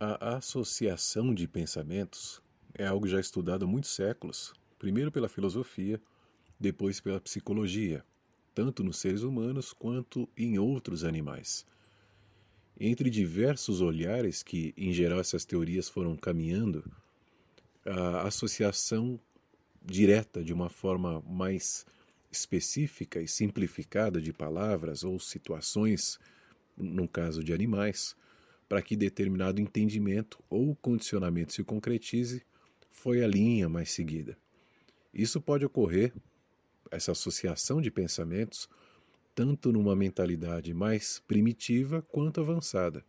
A associação de pensamentos é algo já estudado há muitos séculos, primeiro pela filosofia, depois pela psicologia, tanto nos seres humanos quanto em outros animais. Entre diversos olhares que, em geral, essas teorias foram caminhando, a associação direta de uma forma mais específica e simplificada de palavras ou situações, no caso de animais, para que determinado entendimento ou condicionamento se concretize, foi a linha mais seguida. Isso pode ocorrer, essa associação de pensamentos, tanto numa mentalidade mais primitiva quanto avançada.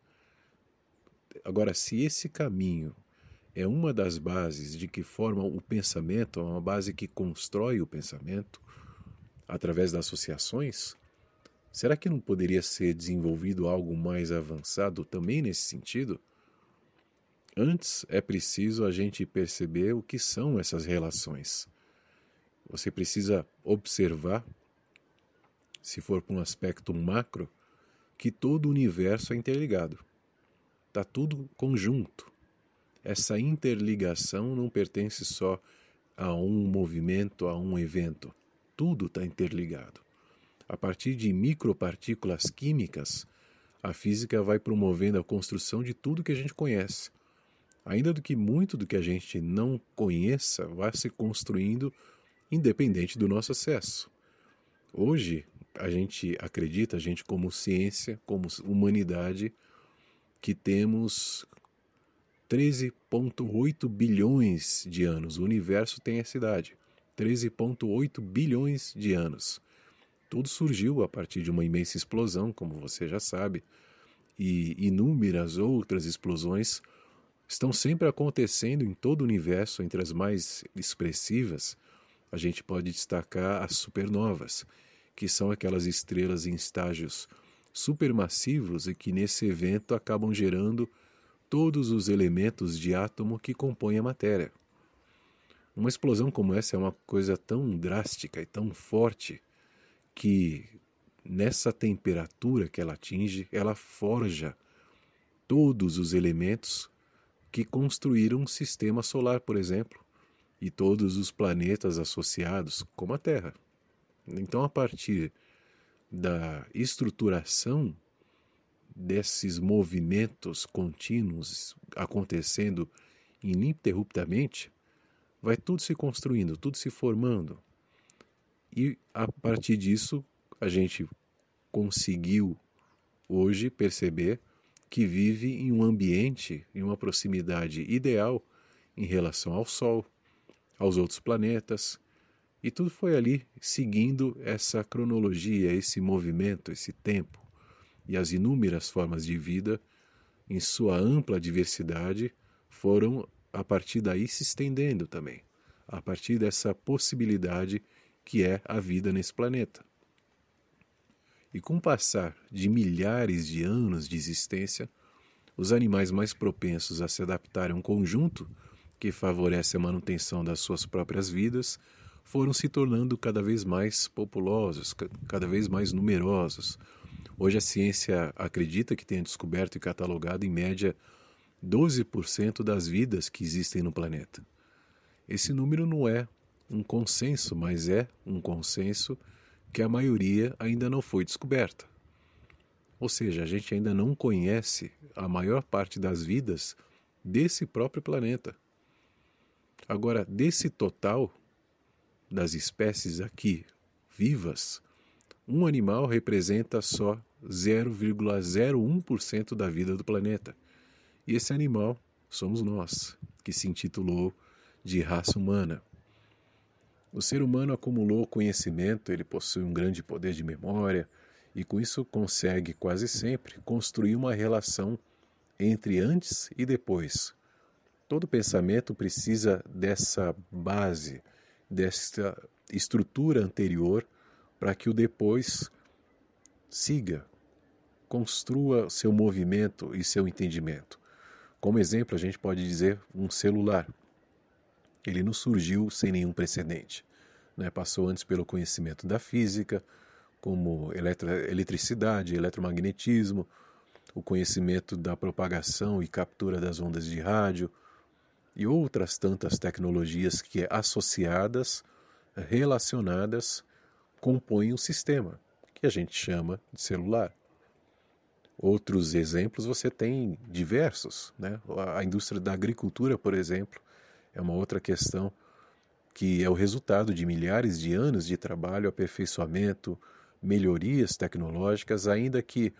Agora, se esse caminho é uma das bases de que formam o pensamento, é uma base que constrói o pensamento através das associações, será que não poderia ser desenvolvido algo mais avançado também nesse sentido? Antes é preciso a gente perceber o que são essas relações. Você precisa observar, se for para um aspecto macro, que todo o universo é interligado. Está tudo conjunto. Essa interligação não pertence só a um movimento, a um evento. Tudo está interligado. A partir de micropartículas químicas, a física vai promovendo a construção de tudo que a gente conhece ainda do que muito do que a gente não conheça vá se construindo independente do nosso acesso. Hoje, a gente acredita, a gente como ciência, como humanidade, que temos 13,8 bilhões de anos. O universo tem essa idade. 13,8 bilhões de anos. Tudo surgiu a partir de uma imensa explosão, como você já sabe, e inúmeras outras explosões estão sempre acontecendo em todo o universo, entre as mais expressivas, a gente pode destacar as supernovas, que são aquelas estrelas em estágios supermassivos e que nesse evento acabam gerando todos os elementos de átomo que compõem a matéria. Uma explosão como essa é uma coisa tão drástica e tão forte que nessa temperatura que ela atinge, ela forja todos os elementos que construíram um sistema solar, por exemplo, e todos os planetas associados, como a Terra. Então, a partir da estruturação desses movimentos contínuos acontecendo ininterruptamente, vai tudo se construindo, tudo se formando. E a partir disso, a gente conseguiu hoje perceber que vive em um ambiente, em uma proximidade ideal em relação ao Sol, aos outros planetas, e tudo foi ali seguindo essa cronologia, esse movimento, esse tempo, e as inúmeras formas de vida, em sua ampla diversidade, foram a partir daí se estendendo também, a partir dessa possibilidade que é a vida nesse planeta. E com o passar de milhares de anos de existência, os animais mais propensos a se adaptarem a um conjunto que favorece a manutenção das suas próprias vidas foram se tornando cada vez mais populosos, cada vez mais numerosos. Hoje a ciência acredita que tenha descoberto e catalogado em média 12% das vidas que existem no planeta. Esse número não é um consenso, mas é um consenso que a maioria ainda não foi descoberta. Ou seja, a gente ainda não conhece a maior parte das vidas desse próprio planeta. Agora, desse total das espécies aqui vivas, um animal representa só 0,01% da vida do planeta. E esse animal somos nós, que se intitulou de raça humana. O ser humano acumulou conhecimento, ele possui um grande poder de memória e com isso consegue quase sempre construir uma relação entre antes e depois. Todo pensamento precisa dessa base, dessa estrutura anterior para que o depois siga, construa seu movimento e seu entendimento. Como exemplo, a gente pode dizer um celular. Ele não surgiu sem nenhum precedente. Né? Passou antes pelo conhecimento da física, como eletricidade, eletromagnetismo, o conhecimento da propagação e captura das ondas de rádio e outras tantas tecnologias que, associadas, relacionadas, compõem um sistema que a gente chama de celular. Outros exemplos você tem diversos. Né? A indústria da agricultura, por exemplo, é uma outra questão que é o resultado de milhares de anos de trabalho, aperfeiçoamento, melhorias tecnológicas, ainda que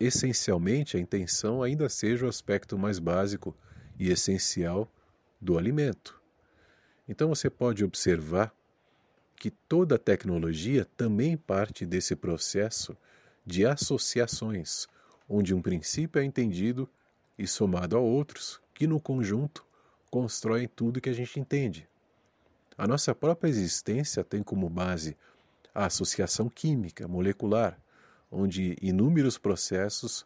essencialmente a intenção ainda seja o aspecto mais básico e essencial do alimento. Então você pode observar que toda tecnologia também parte desse processo de associações, onde um princípio é entendido e somado a outros, que no conjunto constroem tudo que a gente entende. A nossa própria existência tem como base a associação química, molecular, onde inúmeros processos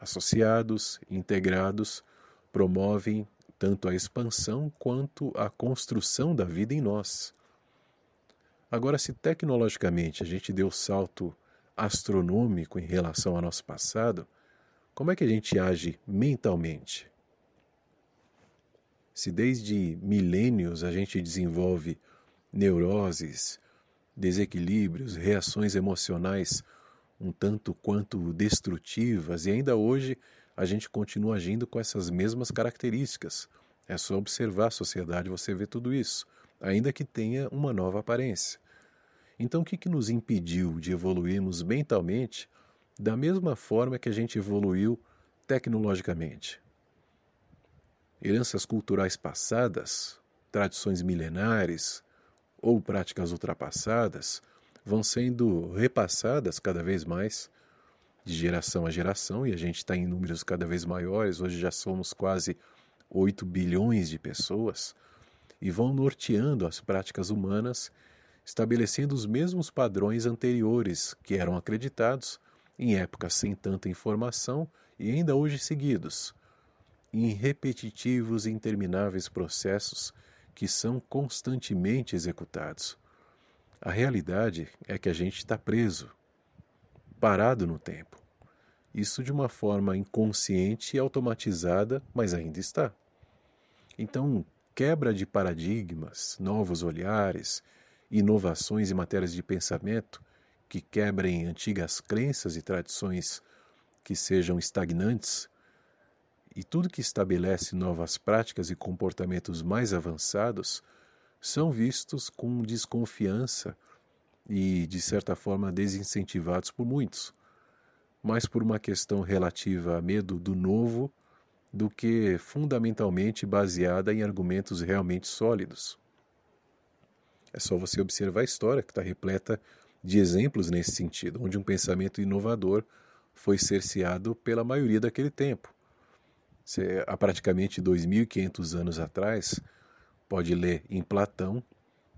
associados, integrados, promovem tanto a expansão quanto a construção da vida em nós. Agora, se tecnologicamente a gente deu salto astronômico em relação ao nosso passado, como é que a gente age mentalmente? Se desde milênios a gente desenvolve neuroses, desequilíbrios, reações emocionais um tanto quanto destrutivas e ainda hoje a gente continua agindo com essas mesmas características. É só observar a sociedade você vê tudo isso, ainda que tenha uma nova aparência. Então, o que, que nos impediu de evoluirmos mentalmente da mesma forma que a gente evoluiu tecnologicamente? Heranças culturais passadas, tradições milenares ou práticas ultrapassadas vão sendo repassadas cada vez mais de geração a geração e a gente está em números cada vez maiores, hoje já somos quase 8 bilhões de pessoas e vão norteando as práticas humanas, estabelecendo os mesmos padrões anteriores que eram acreditados em épocas sem tanta informação e ainda hoje seguidos em repetitivos e intermináveis processos que são constantemente executados. A realidade é que a gente está preso, parado no tempo. Isso de uma forma inconsciente e automatizada, mas ainda está. Então, quebra de paradigmas, novos olhares, inovações em matérias de pensamento que quebrem antigas crenças e tradições que sejam estagnantes e tudo que estabelece novas práticas e comportamentos mais avançados são vistos com desconfiança e, de certa forma, desincentivados por muitos, mais por uma questão relativa a medo do novo do que fundamentalmente baseada em argumentos realmente sólidos. É só você observar a história que está repleta de exemplos nesse sentido, onde um pensamento inovador foi cerceado pela maioria daquele tempo você, há praticamente 2.500 anos atrás, pode ler em Platão,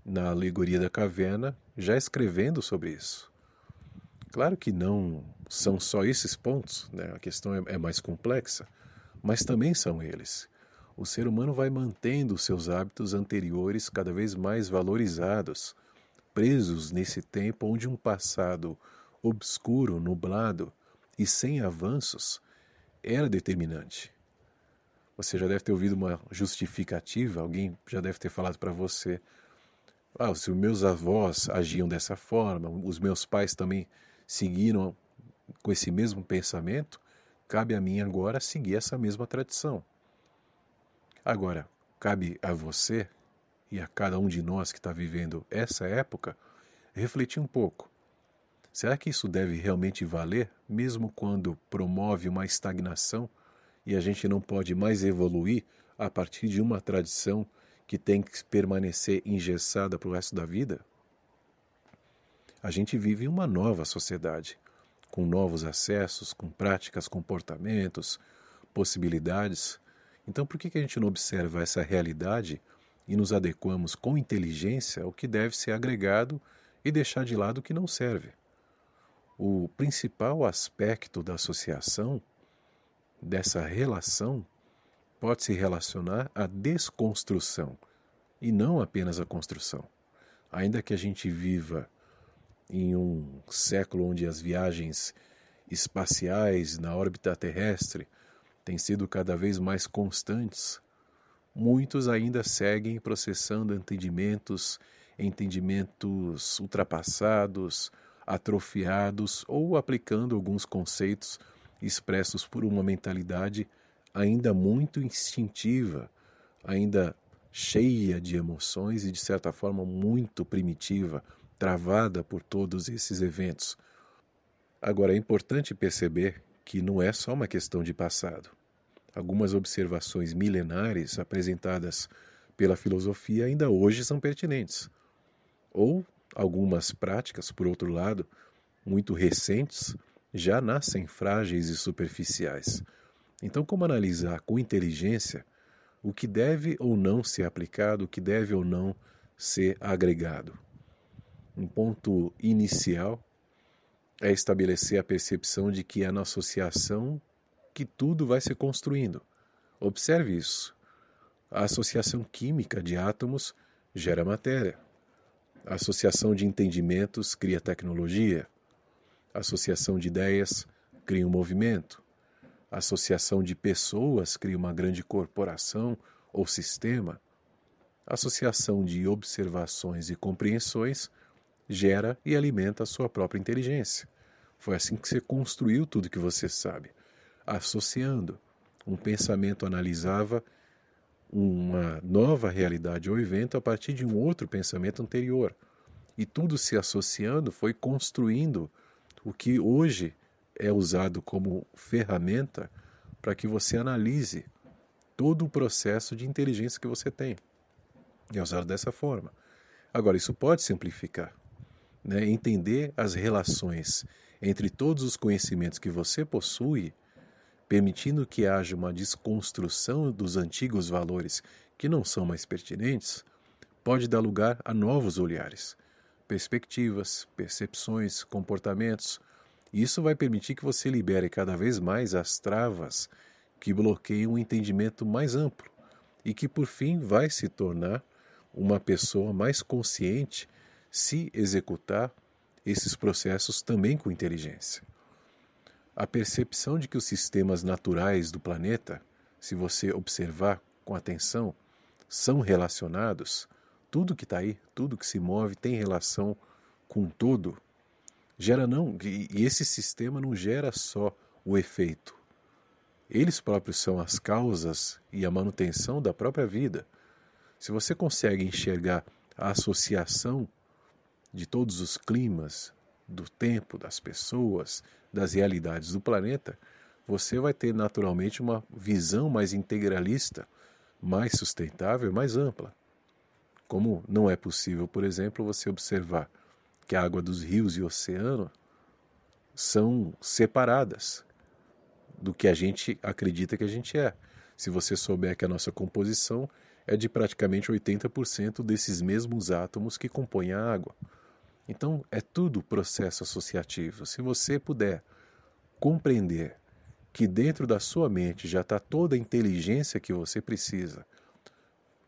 na Alegoria da Caverna, já escrevendo sobre isso. Claro que não são só esses pontos, né? a questão é, é mais complexa, mas também são eles. O ser humano vai mantendo seus hábitos anteriores cada vez mais valorizados, presos nesse tempo onde um passado obscuro, nublado e sem avanços era determinante. Você já deve ter ouvido uma justificativa, alguém já deve ter falado para você: ah, se os meus avós agiam dessa forma, os meus pais também seguiram com esse mesmo pensamento, cabe a mim agora seguir essa mesma tradição. Agora, cabe a você e a cada um de nós que está vivendo essa época refletir um pouco. Será que isso deve realmente valer, mesmo quando promove uma estagnação e a gente não pode mais evoluir a partir de uma tradição que tem que permanecer engessada para o resto da vida? A gente vive uma nova sociedade, com novos acessos, com práticas, comportamentos, possibilidades. Então, por que a gente não observa essa realidade e nos adequamos com inteligência ao que deve ser agregado e deixar de lado o que não serve? O principal aspecto da associação dessa relação pode se relacionar à desconstrução e não apenas à construção. Ainda que a gente viva em um século onde as viagens espaciais na órbita terrestre têm sido cada vez mais constantes, muitos ainda seguem processando entendimentos, entendimentos ultrapassados, atrofiados ou aplicando alguns conceitos expressos por uma mentalidade ainda muito instintiva, ainda cheia de emoções e de certa forma muito primitiva, travada por todos esses eventos. Agora é importante perceber que não é só uma questão de passado. Algumas observações milenares apresentadas pela filosofia ainda hoje são pertinentes. Ou algumas práticas, por outro lado, muito recentes, já nascem frágeis e superficiais. Então, como analisar com inteligência o que deve ou não ser aplicado, o que deve ou não ser agregado? Um ponto inicial é estabelecer a percepção de que é na associação que tudo vai se construindo. Observe isso. A associação química de átomos gera matéria. A associação de entendimentos cria tecnologia. Associação de ideias cria um movimento. Associação de pessoas cria uma grande corporação ou sistema. Associação de observações e compreensões gera e alimenta a sua própria inteligência. Foi assim que você construiu tudo que você sabe associando. Um pensamento analisava uma nova realidade ou evento a partir de um outro pensamento anterior. E tudo se associando foi construindo o que hoje é usado como ferramenta para que você analise todo o processo de inteligência que você tem. É usado dessa forma. Agora, isso pode simplificar. Né? Entender as relações entre todos os conhecimentos que você possui permitindo que haja uma desconstrução dos antigos valores que não são mais pertinentes, pode dar lugar a novos olhares, perspectivas, percepções, comportamentos. Isso vai permitir que você libere cada vez mais as travas que bloqueiam um entendimento mais amplo e que, por fim, vai se tornar uma pessoa mais consciente se executar esses processos também com inteligência. A percepção de que os sistemas naturais do planeta, se você observar com atenção, são relacionados, tudo que está aí, tudo que se move tem relação com tudo, gera não, e esse sistema não gera só o efeito. Eles próprios são as causas e a manutenção da própria vida. Se você consegue enxergar a associação de todos os climas, do tempo, das pessoas, das realidades do planeta, você vai ter naturalmente uma visão mais integralista, mais sustentável, mais ampla. Como não é possível, por exemplo, você observar que a água dos rios e oceano são separadas do que a gente acredita que a gente é. Se você souber que a nossa composição é de praticamente 80% desses mesmos átomos que compõem a água. Então, é tudo processo associativo. Se você puder compreender que dentro da sua mente já está toda a inteligência que você precisa,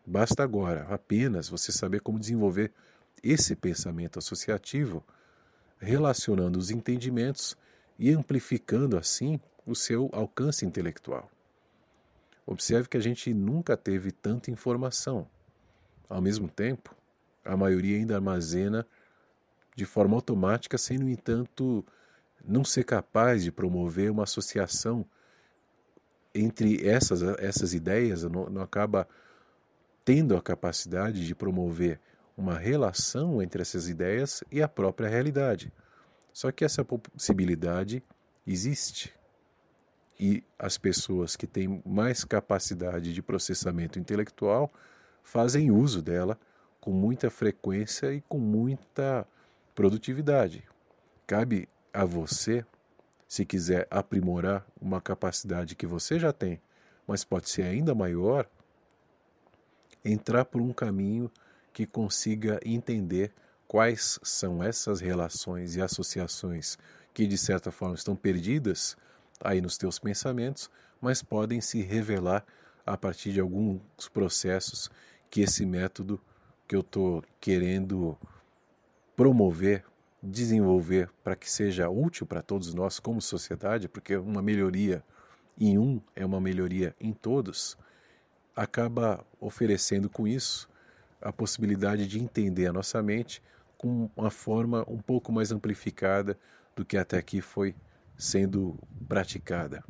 basta agora apenas você saber como desenvolver esse pensamento associativo, relacionando os entendimentos e amplificando assim o seu alcance intelectual. Observe que a gente nunca teve tanta informação. Ao mesmo tempo, a maioria ainda armazena de forma automática, sem, no entanto, não ser capaz de promover uma associação entre essas, essas ideias, não, não acaba tendo a capacidade de promover uma relação entre essas ideias e a própria realidade. Só que essa possibilidade existe. E as pessoas que têm mais capacidade de processamento intelectual fazem uso dela com muita frequência e com muita Produtividade. Cabe a você, se quiser aprimorar uma capacidade que você já tem, mas pode ser ainda maior, entrar por um caminho que consiga entender quais são essas relações e associações que de certa forma estão perdidas aí nos teus pensamentos, mas podem se revelar a partir de alguns processos que esse método que eu estou querendo promover desenvolver para que seja útil para todos nós como sociedade, porque uma melhoria em um é uma melhoria em todos, acaba oferecendo com isso a possibilidade de entender a nossa mente com uma forma um pouco mais amplificada do que até aqui foi sendo praticada.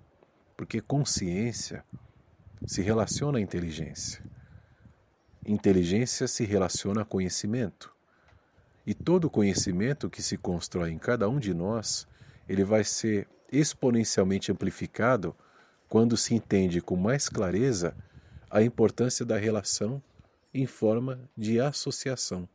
Porque consciência se relaciona à inteligência. Inteligência se relaciona a conhecimento. E todo conhecimento que se constrói em cada um de nós, ele vai ser exponencialmente amplificado quando se entende com mais clareza a importância da relação em forma de associação.